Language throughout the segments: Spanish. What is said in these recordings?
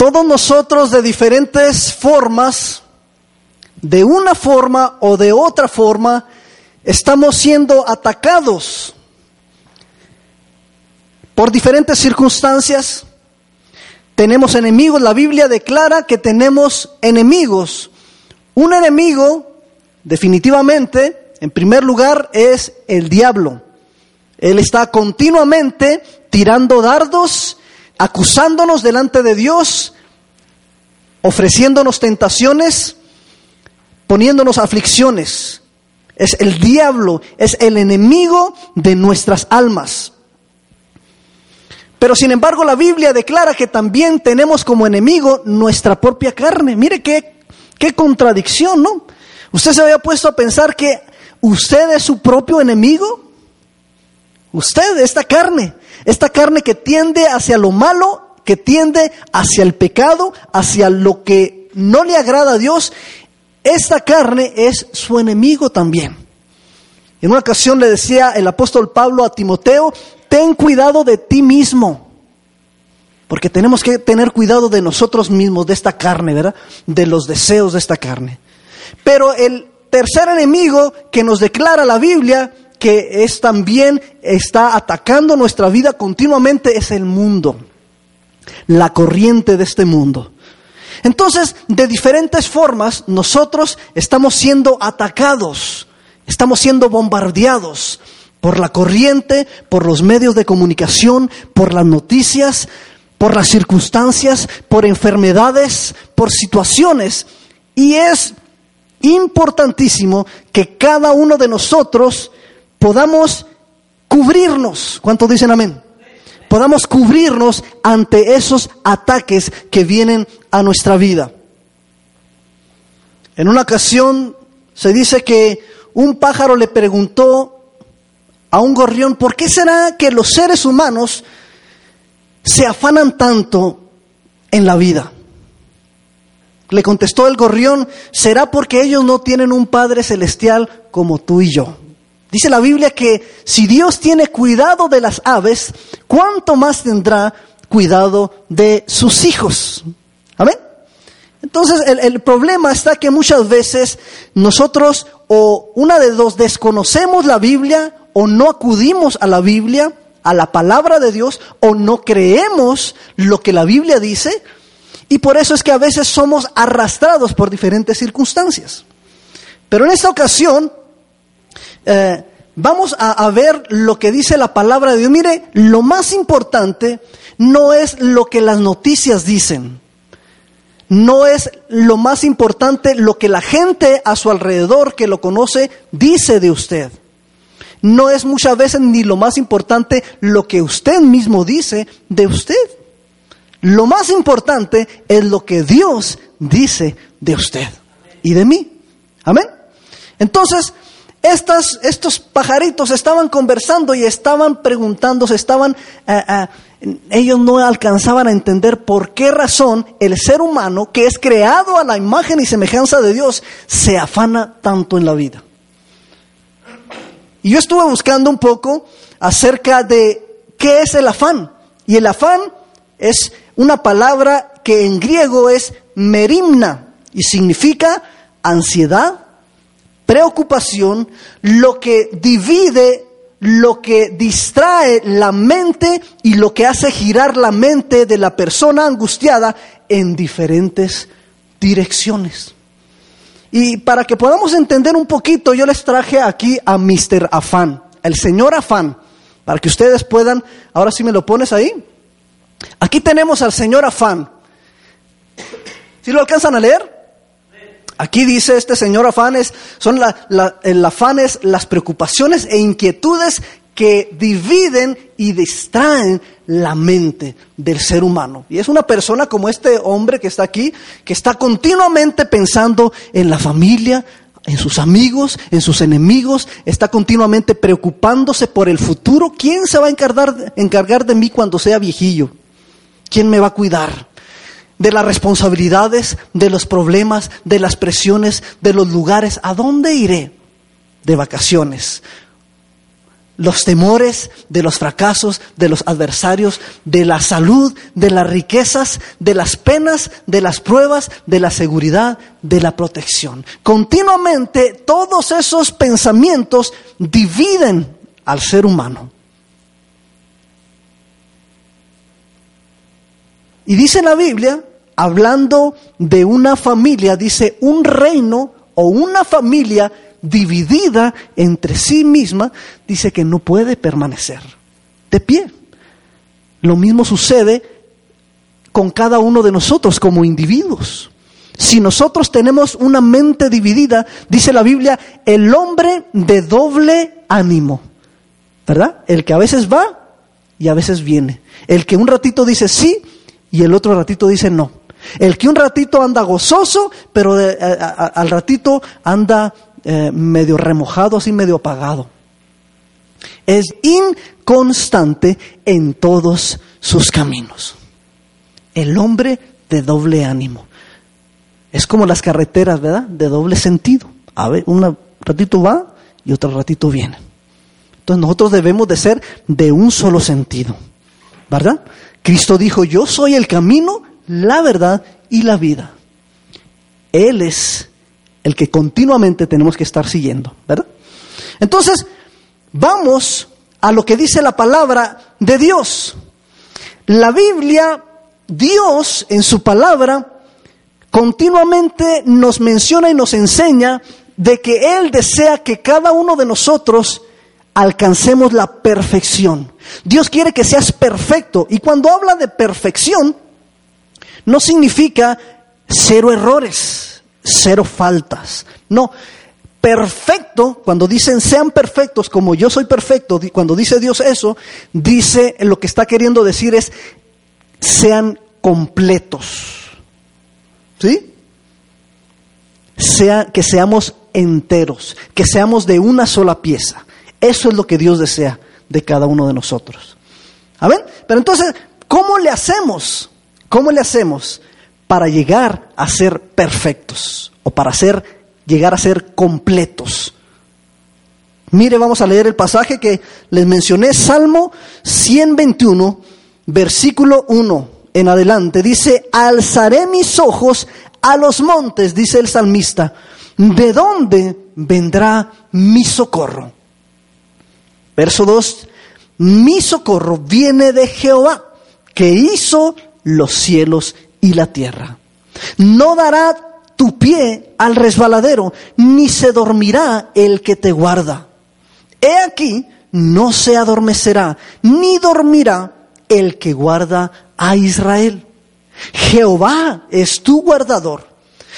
Todos nosotros de diferentes formas, de una forma o de otra forma, estamos siendo atacados por diferentes circunstancias. Tenemos enemigos, la Biblia declara que tenemos enemigos. Un enemigo, definitivamente, en primer lugar, es el diablo. Él está continuamente tirando dardos, acusándonos delante de Dios, ofreciéndonos tentaciones, poniéndonos aflicciones. Es el diablo, es el enemigo de nuestras almas. Pero sin embargo la Biblia declara que también tenemos como enemigo nuestra propia carne. Mire qué, qué contradicción, ¿no? ¿Usted se había puesto a pensar que usted es su propio enemigo? Usted, esta carne, esta carne que tiende hacia lo malo, que tiende hacia el pecado, hacia lo que no le agrada a Dios, esta carne es su enemigo también. En una ocasión le decía el apóstol Pablo a Timoteo, ten cuidado de ti mismo, porque tenemos que tener cuidado de nosotros mismos, de esta carne, ¿verdad? De los deseos de esta carne. Pero el tercer enemigo que nos declara la Biblia que es también está atacando nuestra vida continuamente es el mundo, la corriente de este mundo. Entonces, de diferentes formas, nosotros estamos siendo atacados, estamos siendo bombardeados por la corriente, por los medios de comunicación, por las noticias, por las circunstancias, por enfermedades, por situaciones. Y es importantísimo que cada uno de nosotros podamos cubrirnos. ¿Cuántos dicen amén? Podamos cubrirnos ante esos ataques que vienen a nuestra vida. En una ocasión se dice que un pájaro le preguntó a un gorrión, ¿por qué será que los seres humanos se afanan tanto en la vida? Le contestó el gorrión, será porque ellos no tienen un Padre celestial como tú y yo. Dice la Biblia que si Dios tiene cuidado de las aves, ¿cuánto más tendrá cuidado de sus hijos? Amén. Entonces el, el, problema está que muchas veces nosotros o una de dos desconocemos la Biblia o no acudimos a la Biblia, a la palabra de Dios, o no creemos lo que la Biblia dice, y por eso es que a veces somos arrastrados por diferentes circunstancias. Pero en esta ocasión eh, vamos a, a ver lo que dice la palabra de Dios. Mire, lo más importante no es lo que las noticias dicen. No es lo más importante lo que la gente a su alrededor que lo conoce dice de usted. No es muchas veces ni lo más importante lo que usted mismo dice de usted. Lo más importante es lo que Dios dice de usted y de mí. Amén. Entonces, estos pajaritos estaban conversando y estaban preguntándose, estaban, eh, eh, ellos no alcanzaban a entender por qué razón el ser humano, que es creado a la imagen y semejanza de Dios, se afana tanto en la vida. Y yo estuve buscando un poco acerca de qué es el afán. Y el afán es una palabra que en griego es merimna y significa ansiedad, preocupación, lo que divide, lo que distrae la mente y lo que hace girar la mente de la persona angustiada en diferentes direcciones. Y para que podamos entender un poquito, yo les traje aquí a Mr. Afán, el señor Afán, para que ustedes puedan, ahora sí me lo pones ahí. Aquí tenemos al señor Afán. ¿Sí lo alcanzan a leer? Aquí dice este señor afanes, son la, la, el afanes, las preocupaciones e inquietudes que dividen y distraen la mente del ser humano. Y es una persona como este hombre que está aquí, que está continuamente pensando en la familia, en sus amigos, en sus enemigos, está continuamente preocupándose por el futuro. ¿Quién se va a encargar, encargar de mí cuando sea viejillo? ¿Quién me va a cuidar? De las responsabilidades, de los problemas, de las presiones, de los lugares. ¿A dónde iré de vacaciones? los temores de los fracasos, de los adversarios, de la salud, de las riquezas, de las penas, de las pruebas, de la seguridad, de la protección. Continuamente todos esos pensamientos dividen al ser humano. Y dice la Biblia, hablando de una familia, dice un reino o una familia dividida entre sí misma, dice que no puede permanecer de pie. Lo mismo sucede con cada uno de nosotros como individuos. Si nosotros tenemos una mente dividida, dice la Biblia, el hombre de doble ánimo, ¿verdad? El que a veces va y a veces viene. El que un ratito dice sí y el otro ratito dice no. El que un ratito anda gozoso, pero al ratito anda eh, medio remojado, así medio apagado. Es inconstante en todos sus caminos. El hombre de doble ánimo. Es como las carreteras, ¿verdad? De doble sentido. A ver, un ratito va y otro ratito viene. Entonces nosotros debemos de ser de un solo sentido, ¿verdad? Cristo dijo, yo soy el camino, la verdad y la vida. Él es el que continuamente tenemos que estar siguiendo, ¿verdad? Entonces, vamos a lo que dice la palabra de Dios. La Biblia, Dios en su palabra, continuamente nos menciona y nos enseña de que Él desea que cada uno de nosotros alcancemos la perfección. Dios quiere que seas perfecto. Y cuando habla de perfección, no significa cero errores cero faltas. No, perfecto, cuando dicen sean perfectos como yo soy perfecto, cuando dice Dios eso, dice lo que está queriendo decir es sean completos. ¿Sí? Sea, que seamos enteros, que seamos de una sola pieza. Eso es lo que Dios desea de cada uno de nosotros. ¿Amén? Pero entonces, ¿cómo le hacemos? ¿Cómo le hacemos? para llegar a ser perfectos o para ser, llegar a ser completos. Mire, vamos a leer el pasaje que les mencioné, Salmo 121, versículo 1 en adelante. Dice, alzaré mis ojos a los montes, dice el salmista, ¿de dónde vendrá mi socorro? Verso 2, mi socorro viene de Jehová, que hizo los cielos y la tierra. No dará tu pie al resbaladero, ni se dormirá el que te guarda. He aquí, no se adormecerá, ni dormirá el que guarda a Israel. Jehová es tu guardador.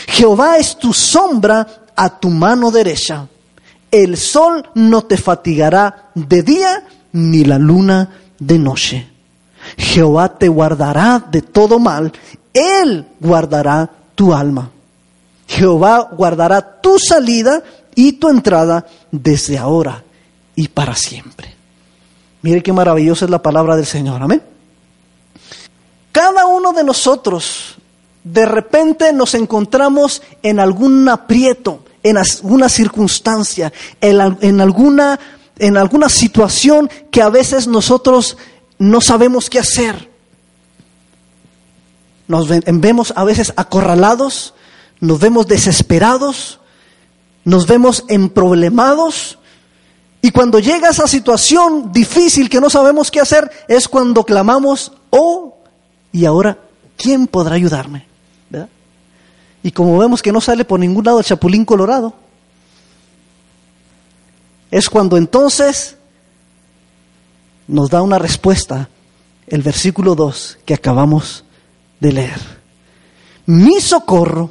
Jehová es tu sombra a tu mano derecha. El sol no te fatigará de día, ni la luna de noche. Jehová te guardará de todo mal él guardará tu alma. Jehová guardará tu salida y tu entrada desde ahora y para siempre. Mire qué maravillosa es la palabra del Señor. Amén. Cada uno de nosotros de repente nos encontramos en algún aprieto, en alguna circunstancia, en, alguna, en alguna situación que a veces nosotros no sabemos qué hacer nos vemos a veces acorralados, nos vemos desesperados, nos vemos emproblemados. Y cuando llega esa situación difícil que no sabemos qué hacer, es cuando clamamos, oh, y ahora, ¿quién podrá ayudarme? Y como vemos que no sale por ningún lado el chapulín colorado, es cuando entonces nos da una respuesta el versículo 2 que acabamos de leer. Mi socorro,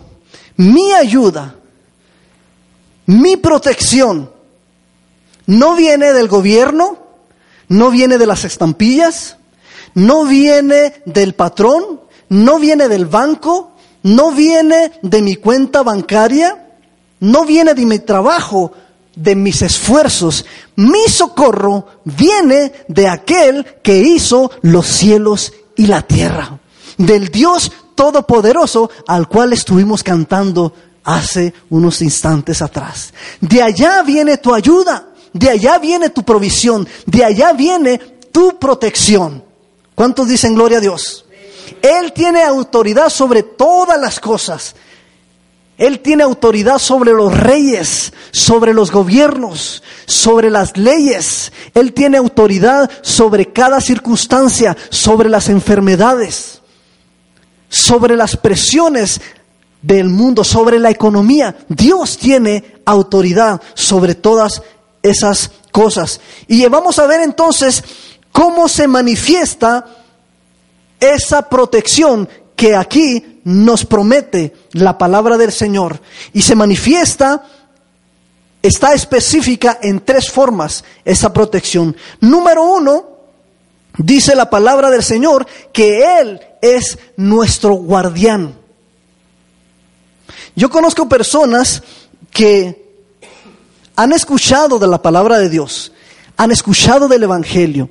mi ayuda, mi protección no viene del gobierno, no viene de las estampillas, no viene del patrón, no viene del banco, no viene de mi cuenta bancaria, no viene de mi trabajo, de mis esfuerzos. Mi socorro viene de aquel que hizo los cielos y la tierra del Dios Todopoderoso al cual estuvimos cantando hace unos instantes atrás. De allá viene tu ayuda, de allá viene tu provisión, de allá viene tu protección. ¿Cuántos dicen gloria a Dios? Él tiene autoridad sobre todas las cosas. Él tiene autoridad sobre los reyes, sobre los gobiernos, sobre las leyes. Él tiene autoridad sobre cada circunstancia, sobre las enfermedades, sobre las presiones del mundo, sobre la economía. Dios tiene autoridad sobre todas esas cosas. Y vamos a ver entonces cómo se manifiesta esa protección que aquí nos promete la palabra del Señor y se manifiesta, está específica en tres formas esa protección. Número uno, dice la palabra del Señor que Él es nuestro guardián. Yo conozco personas que han escuchado de la palabra de Dios, han escuchado del Evangelio,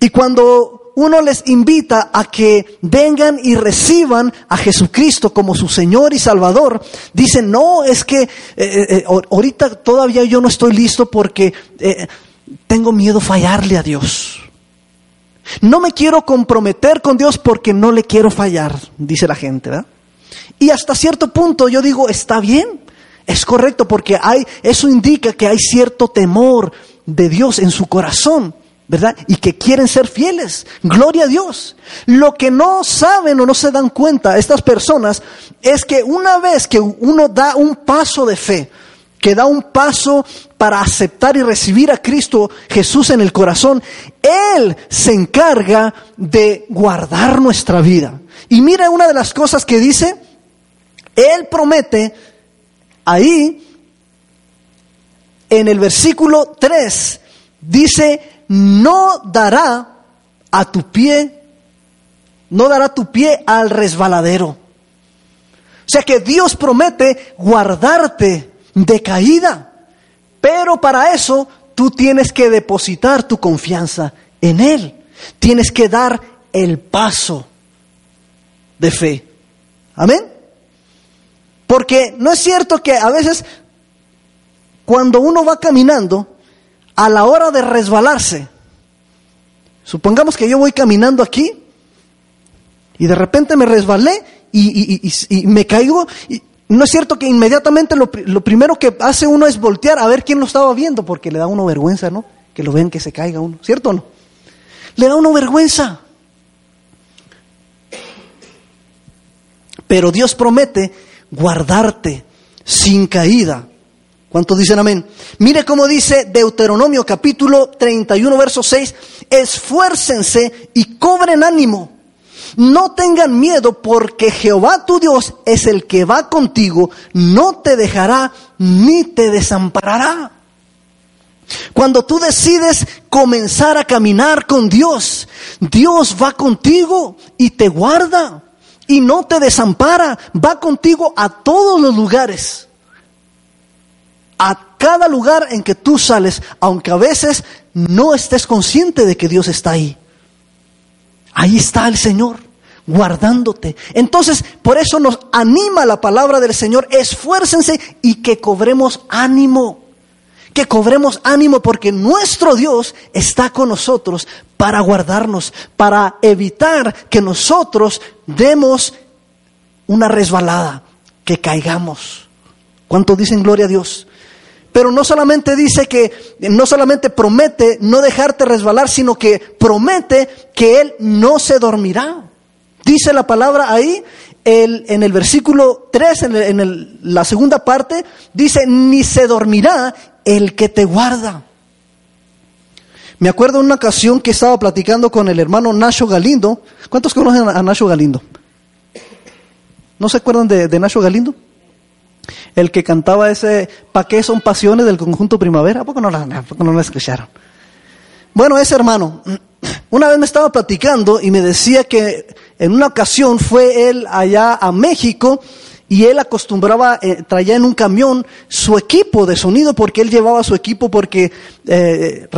y cuando uno les invita a que vengan y reciban a Jesucristo como su Señor y Salvador, dicen, no, es que eh, eh, eh, ahorita todavía yo no estoy listo porque tengo miedo fallarle a Dios. No me quiero comprometer con Dios porque no le quiero fallar, dice la gente, ¿verdad? Y hasta cierto punto yo digo, está bien, es correcto porque hay, eso indica que hay cierto temor de Dios en su corazón. ¿Verdad? Y que quieren ser fieles. Gloria a Dios. Lo que no saben o no se dan cuenta estas personas es que una vez que uno da un paso de fe, que da un paso para aceptar y recibir a Cristo Jesús en el corazón, Él se encarga de guardar nuestra vida. Y mira una de las cosas que dice, Él promete ahí en el versículo 3, dice, no dará a tu pie, no dará tu pie al resbaladero. O sea que Dios promete guardarte de caída, pero para eso tú tienes que depositar tu confianza en Él. Tienes que dar el paso de fe. Amén. Porque no es cierto que a veces cuando uno va caminando, a la hora de resbalarse, supongamos que yo voy caminando aquí y de repente me resbalé y, me caigo, no es cierto que inmediatamente lo, lo, primero que hace uno es voltear a ver quién lo estaba viendo, porque le da uno vergüenza, ¿no? Que lo vean que se caiga uno, ¿cierto o no? Le da uno vergüenza. Pero Dios promete guardarte sin caída. ¿Cuántos dicen amén? Mire cómo dice Deuteronomio capítulo 31, verso 6, esfuércense y cobren ánimo. No tengan miedo porque Jehová tu Dios es el que va contigo, no te dejará ni te desamparará. Cuando tú decides comenzar a caminar con Dios, Dios va contigo y te guarda y no te desampara, va contigo a todos los lugares a cada lugar en que tú sales, aunque a veces no estés consciente de que Dios está ahí. Ahí está el Señor guardándote. Entonces, por eso nos anima la palabra del Señor, esfuércense y que cobremos ánimo. Que cobremos ánimo porque nuestro Dios está con nosotros para guardarnos, para evitar que nosotros demos una resbalada, que caigamos. ¿Cuántos dicen gloria a Dios? Pero no solamente dice que, no solamente promete no dejarte resbalar, sino que promete que Él no se dormirá. Dice la palabra ahí, en el versículo 3, en, la segunda parte, dice, ni se dormirá el que te guarda. Me acuerdo una ocasión que estaba platicando con el hermano Nacho Galindo. ¿Cuántos conocen a Nacho Galindo? ¿No se acuerdan de, de Nacho Galindo? El que cantaba ese ¿Pa qué son pasiones del conjunto Primavera? ¿A poco no la, no la escucharon? Bueno, ese hermano, una vez me estaba platicando y me decía que en una ocasión fue él allá a México y él acostumbraba, eh, traía en un camión su equipo de sonido porque él llevaba su equipo porque eh,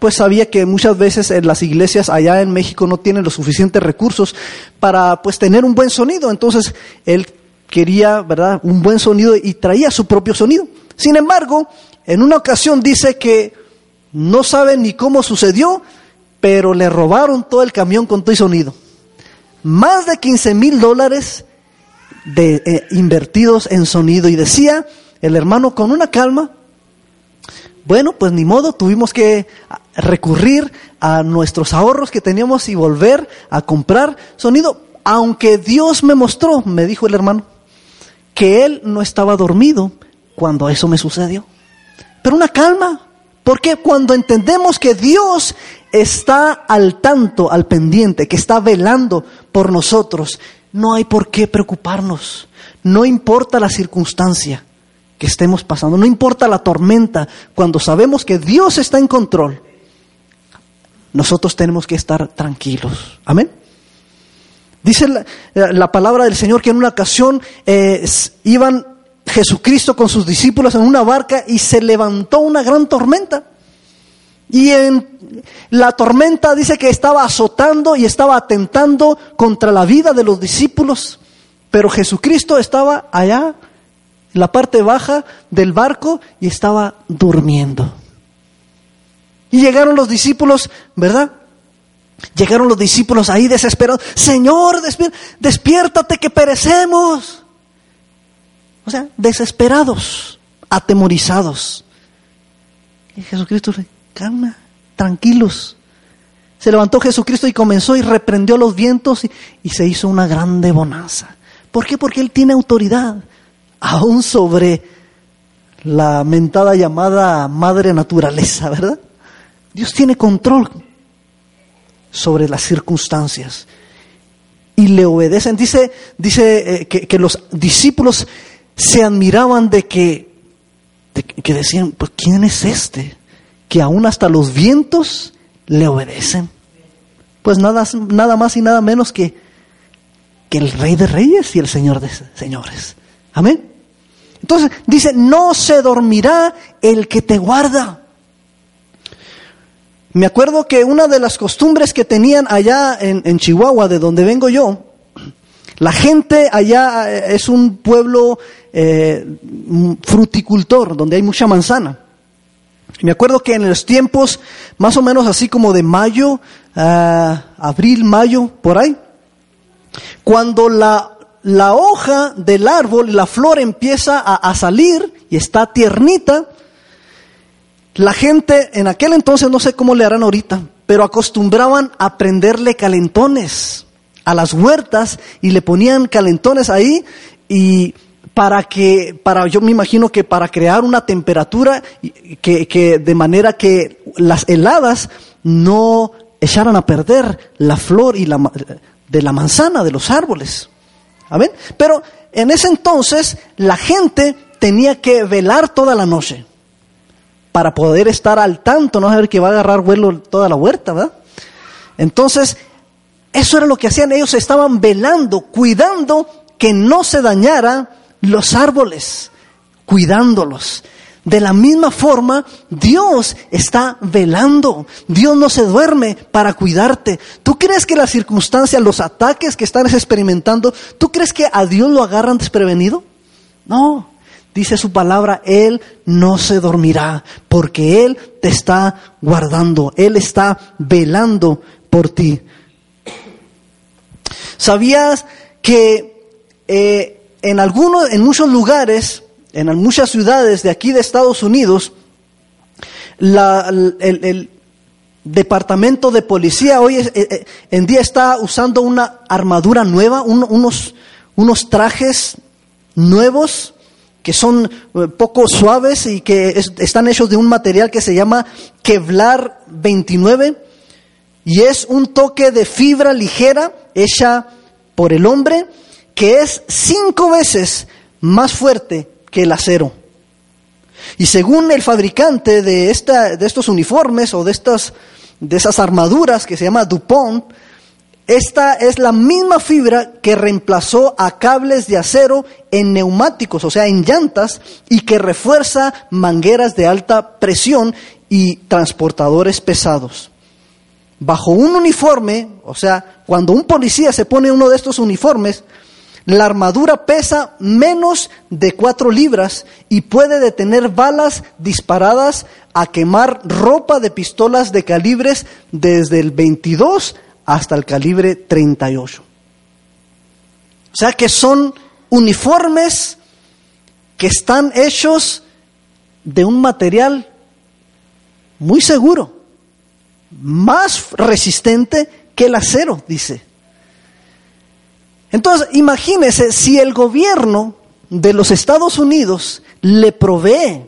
pues sabía que muchas veces en las iglesias allá en México no tienen los suficientes recursos para pues tener un buen sonido. Entonces él quería, ¿verdad?, un buen sonido y traía su propio sonido. Sin embargo, en una ocasión dice que no sabe ni cómo sucedió, pero le robaron todo el camión con todo y sonido. Más de 15 mil dólares de, eh, invertidos en sonido. Y decía el hermano con una calma, bueno, pues ni modo, tuvimos que recurrir a nuestros ahorros que teníamos y volver a comprar sonido. Aunque Dios me mostró, me dijo el hermano, que él no estaba dormido cuando eso me sucedió. Pero una calma, porque cuando entendemos que Dios está al tanto, al pendiente, que está velando por nosotros, no hay por qué preocuparnos. No importa la circunstancia que estemos pasando, no importa la tormenta, cuando sabemos que Dios está en control, nosotros tenemos que estar tranquilos. Amén. Dice la, palabra del Señor que en una ocasión eh, iban Jesucristo con sus discípulos en una barca y se levantó una gran tormenta. Y en la tormenta dice que estaba azotando y estaba atentando contra la vida de los discípulos, pero Jesucristo estaba allá, en la parte baja del barco, y estaba durmiendo. Y llegaron los discípulos, ¿verdad? Llegaron los discípulos ahí desesperados. Señor, despiértate que perecemos. O sea, desesperados, atemorizados. Y Jesucristo le calma, tranquilos. Se levantó Jesucristo y comenzó y reprendió los vientos y, y se hizo una grande bonanza. ¿Por qué? Porque Él tiene autoridad, aún sobre la mentada llamada madre naturaleza, ¿verdad? Dios tiene control sobre las circunstancias y le obedecen. Dice, dice eh, que, los discípulos se admiraban de que, que decían, pues ¿quién es este? Que aún hasta los vientos le obedecen. Pues nada, nada más y nada menos que, que el Rey de Reyes y el Señor de Señores. Amén. Entonces dice, no se dormirá el que te guarda. Me acuerdo que una de las costumbres que tenían allá en, Chihuahua, de donde vengo yo, la gente allá eh, es un pueblo eh, fruticultor, donde hay mucha manzana. Me acuerdo que en los tiempos, más o menos así como de mayo, ah, abril, mayo, por ahí, cuando la, hoja del árbol, la flor empieza a salir y está tiernita, la gente en aquel entonces, no sé cómo le harán ahorita, pero acostumbraban a prenderle calentones a las huertas y le ponían calentones ahí y para que, para, yo me imagino que para crear una temperatura que, que de manera que las heladas no echaran a perder la flor y la, de la manzana, de los árboles. ¿Amén? Pero en ese entonces la gente tenía que velar toda la noche para poder estar al tanto, no saber que va a agarrar vuelo toda la huerta, ¿verdad? Entonces, eso era lo que hacían, ellos estaban velando, cuidando que no se dañaran los árboles, cuidándolos. De la misma forma, Dios está velando. Dios no se duerme para cuidarte. ¿Tú crees que las circunstancias, los ataques que estás experimentando, ¿tú crees que a Dios lo agarran desprevenido? No. Dice su palabra, Él no se dormirá porque Él te está guardando, Él está velando por ti. ¿Sabías que eh, en algunos, en muchos lugares, en muchas ciudades de aquí de Estados Unidos, el, departamento de policía hoy eh, eh, en día está usando una armadura nueva, unos, unos trajes nuevos que son eh, poco suaves y que están hechos de un material que se llama Kevlar 29 y es un toque de fibra ligera hecha por el hombre que es cinco veces más fuerte que el acero. Y según el fabricante de, esta, de estos uniformes o de, estas, de esas armaduras que se llama DuPont, esta es la misma fibra que reemplazó a cables de acero en neumáticos, o sea, en llantas, y que refuerza mangueras de alta presión y transportadores pesados. Bajo un uniforme, o sea, cuando un policía se pone uno de estos uniformes, La armadura pesa menos de cuatro libras y puede detener balas disparadas a quemar ropa de pistolas de calibres desde el 22 hasta el calibre 38. O sea que son uniformes que están hechos de un material muy seguro, más resistente que el acero, dice. Entonces, imagínese si el gobierno de los Estados Unidos le provee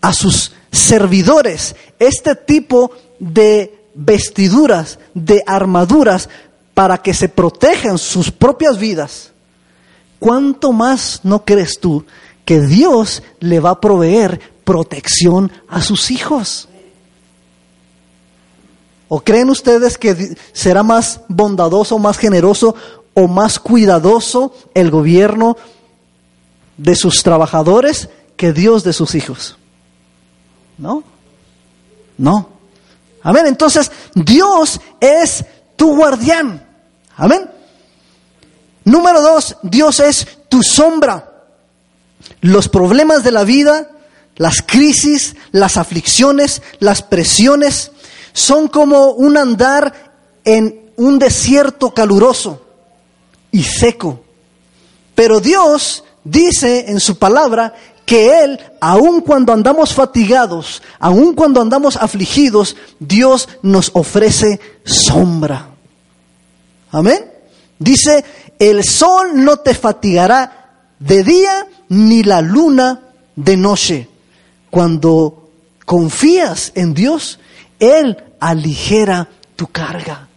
a sus servidores este tipo de vestiduras, de armaduras, para que se protejan sus propias vidas, ¿cuánto más no crees tú que Dios le va a proveer protección a sus hijos? ¿O creen ustedes que será más bondadoso, más generoso o más cuidadoso el gobierno de sus trabajadores que Dios de sus hijos? ¿No? No. Amén. Entonces, Dios es tu guardián. Amén. Número dos, Dios es tu sombra. Los problemas de la vida, las crisis, las aflicciones, las presiones, son como un andar en un desierto caluroso y seco. Pero Dios dice en su palabra que Él, aun cuando andamos fatigados, aun cuando andamos afligidos, Dios nos ofrece sombra. Amén. Dice, el sol no te fatigará de día ni la luna de noche. Cuando confías en Dios, Él aligera tu carga.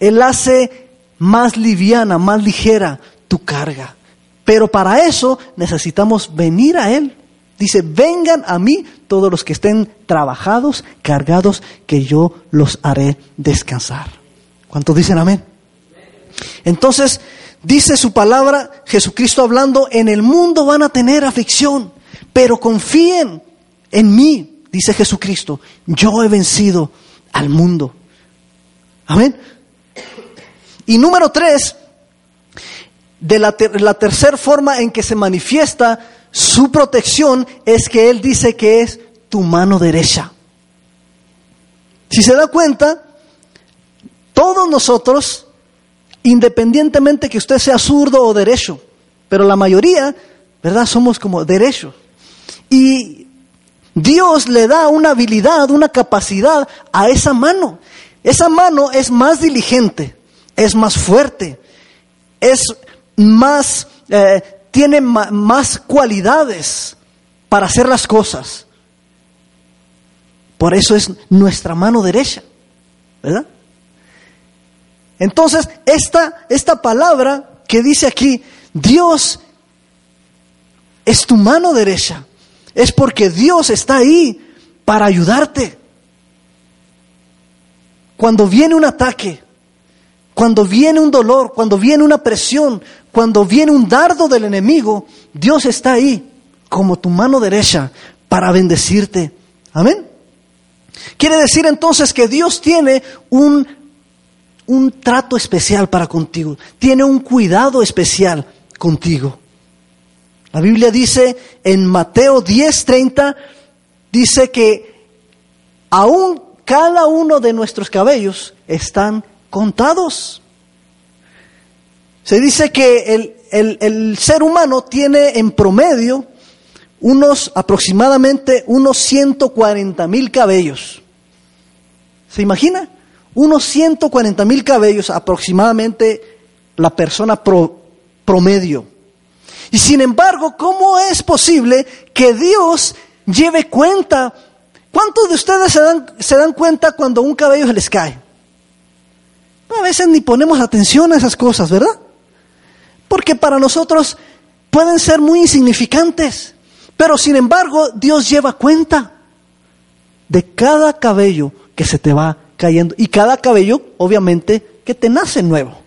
Él hace más liviana, más ligera tu carga. Pero para eso necesitamos venir a Él. Dice, vengan a mí todos los que estén trabajados, cargados, que yo los haré descansar. ¿Cuántos dicen amén? Entonces, dice su palabra, Jesucristo hablando, en el mundo van a tener aflicción, pero confíen en mí, dice Jesucristo, yo he vencido al mundo. Amén. Y número tres, de la, la tercera forma en que se manifiesta su protección es que Él dice que es tu mano derecha. Si se da cuenta, todos nosotros, independientemente que usted sea zurdo o derecho, pero la mayoría, ¿verdad? Somos como derechos. Y Dios le da una habilidad, una capacidad a esa mano. Esa mano es más diligente, es más fuerte, es más, eh, tiene más cualidades para hacer las cosas. Por eso es nuestra mano derecha, ¿verdad? Entonces, esta, esta palabra que dice aquí, Dios es tu mano derecha, es porque Dios está ahí para ayudarte. Cuando viene un ataque, cuando viene un dolor, cuando viene una presión, cuando viene un dardo del enemigo, Dios está ahí como tu mano derecha para bendecirte. Amén. Quiere decir entonces que Dios tiene un, un trato especial para contigo, tiene un cuidado especial contigo. La Biblia dice en Mateo 10:30, dice que aún cada uno de nuestros cabellos están contados. Se dice que el, ser humano tiene en promedio unos aproximadamente unos 140 mil cabellos. ¿Se imagina? Unos 140 mil cabellos aproximadamente la persona promedio. Y sin embargo, ¿cómo es posible que Dios lleve cuenta? ¿Cuántos de ustedes se dan, se dan cuenta cuando un cabello se les cae? A veces ni ponemos atención a esas cosas, ¿verdad? Porque para nosotros pueden ser muy insignificantes, pero sin embargo Dios lleva cuenta de cada cabello que se te va cayendo y cada cabello obviamente que te nace nuevo.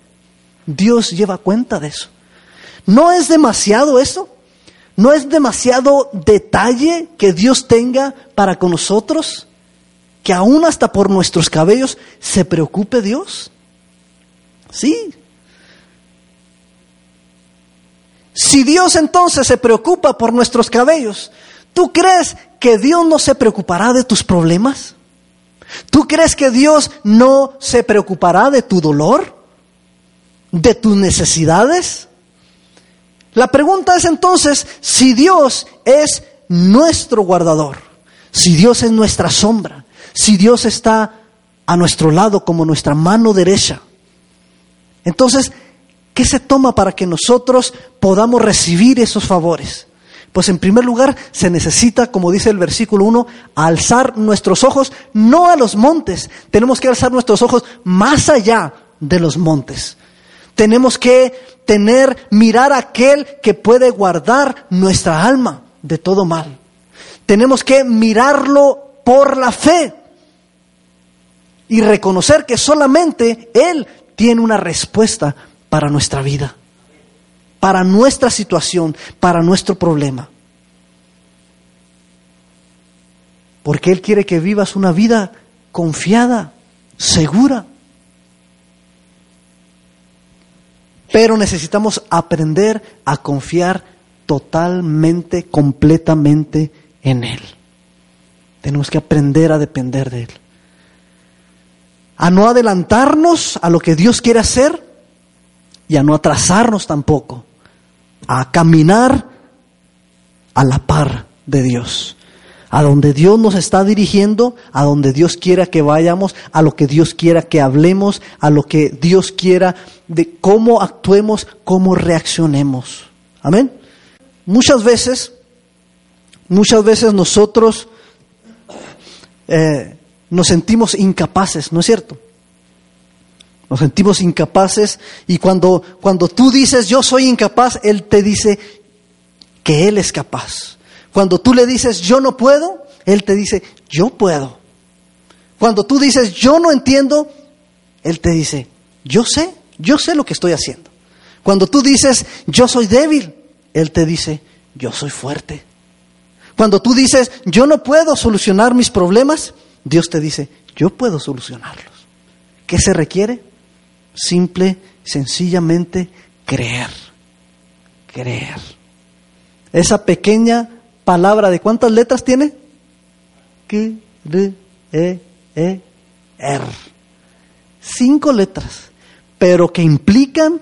Dios lleva cuenta de eso. ¿No es demasiado eso? ¿No es demasiado detalle que Dios tenga para con nosotros? Que aún hasta por nuestros cabellos se preocupe Dios. Sí. Si Dios entonces se preocupa por nuestros cabellos, ¿tú crees que Dios no se preocupará de tus problemas? ¿Tú crees que Dios no se preocupará de tu dolor? ¿De tus necesidades? La pregunta es entonces si Dios es nuestro guardador, si Dios es nuestra sombra, si Dios está a nuestro lado como nuestra mano derecha. Entonces, ¿qué se toma para que nosotros podamos recibir esos favores? Pues en primer lugar se necesita, como dice el versículo 1, alzar nuestros ojos no a los montes, tenemos que alzar nuestros ojos más allá de los montes. Tenemos que tener, mirar a aquel que puede guardar nuestra alma de todo mal. Tenemos que mirarlo por la fe y reconocer que solamente Él tiene una respuesta para nuestra vida para nuestra situación, para nuestro problema. Porque Él quiere que vivas una vida confiada, segura. Pero necesitamos aprender a confiar totalmente, completamente en Él. Tenemos que aprender a depender de Él. A no adelantarnos a lo que Dios quiere hacer y a no atrasarnos tampoco a caminar a la par de Dios, a donde Dios nos está dirigiendo, a donde Dios quiera que vayamos, a lo que Dios quiera que hablemos, a lo que Dios quiera de cómo actuemos, cómo reaccionemos. Amén. Muchas veces, muchas veces nosotros eh, nos sentimos incapaces, ¿no es cierto? Nos sentimos incapaces y cuando, cuando tú dices yo soy incapaz, Él te dice que Él es capaz. Cuando tú le dices yo no puedo, Él te dice yo puedo. Cuando tú dices yo no entiendo, Él te dice yo sé, yo sé lo que estoy haciendo. Cuando tú dices yo soy débil, Él te dice yo soy fuerte. Cuando tú dices yo no puedo solucionar mis problemas, Dios te dice yo puedo solucionarlos. ¿Qué se requiere? Simple, sencillamente creer. Creer. Esa pequeña palabra, ¿de cuántas letras tiene? Q, R, E, E, R. Cinco letras, pero que implican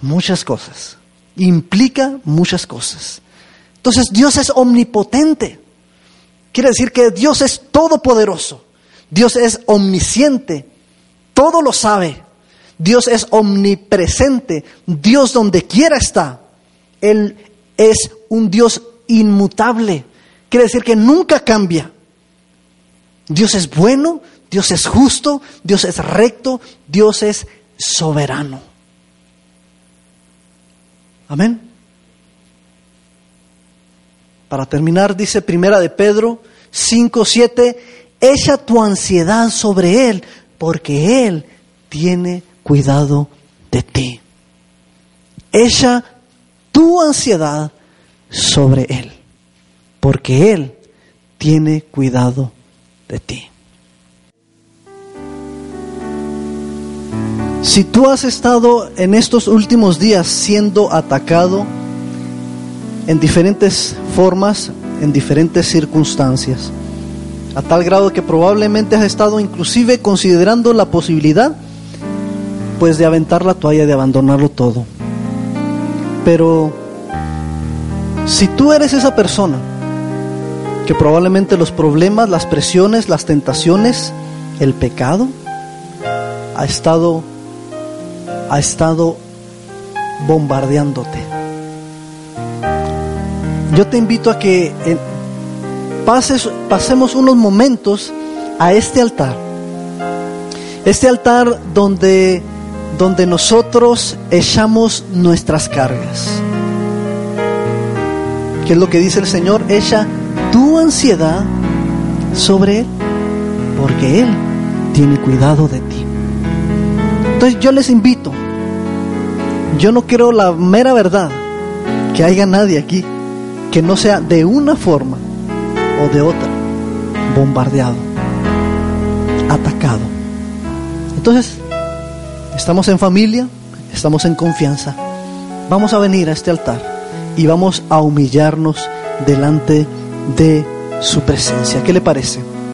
muchas cosas. Implica muchas cosas. Entonces Dios es omnipotente. Quiere decir que Dios es todopoderoso. Dios es omnisciente. Todo lo sabe. Dios es omnipresente, Dios donde quiera está. Él es un Dios inmutable, quiere decir que nunca cambia. Dios es bueno, Dios es justo, Dios es recto, Dios es soberano. Amén. Para terminar, dice Primera de Pedro 5, 7, echa tu ansiedad sobre Él, porque Él tiene cuidado de ti. Echa tu ansiedad sobre Él, porque Él tiene cuidado de ti. Si tú has estado en estos últimos días siendo atacado en diferentes formas, en diferentes circunstancias, a tal grado que probablemente has estado inclusive considerando la posibilidad pues de aventar la toalla, de abandonarlo todo. Pero si tú eres esa persona que probablemente los problemas, las presiones, las tentaciones, el pecado ha estado ha estado bombardeándote. Yo te invito a que pases, pasemos unos momentos a este altar. Este altar donde donde nosotros echamos nuestras cargas. ¿Qué es lo que dice el Señor? Echa tu ansiedad sobre Él, porque Él tiene cuidado de ti. Entonces yo les invito, yo no quiero la mera verdad, que haya nadie aquí que no sea de una forma o de otra bombardeado, atacado. Entonces, Estamos en familia, estamos en confianza. vamos a venir a este altar y vamos a humillarnos delante de su presencia. ¿Qué le parece?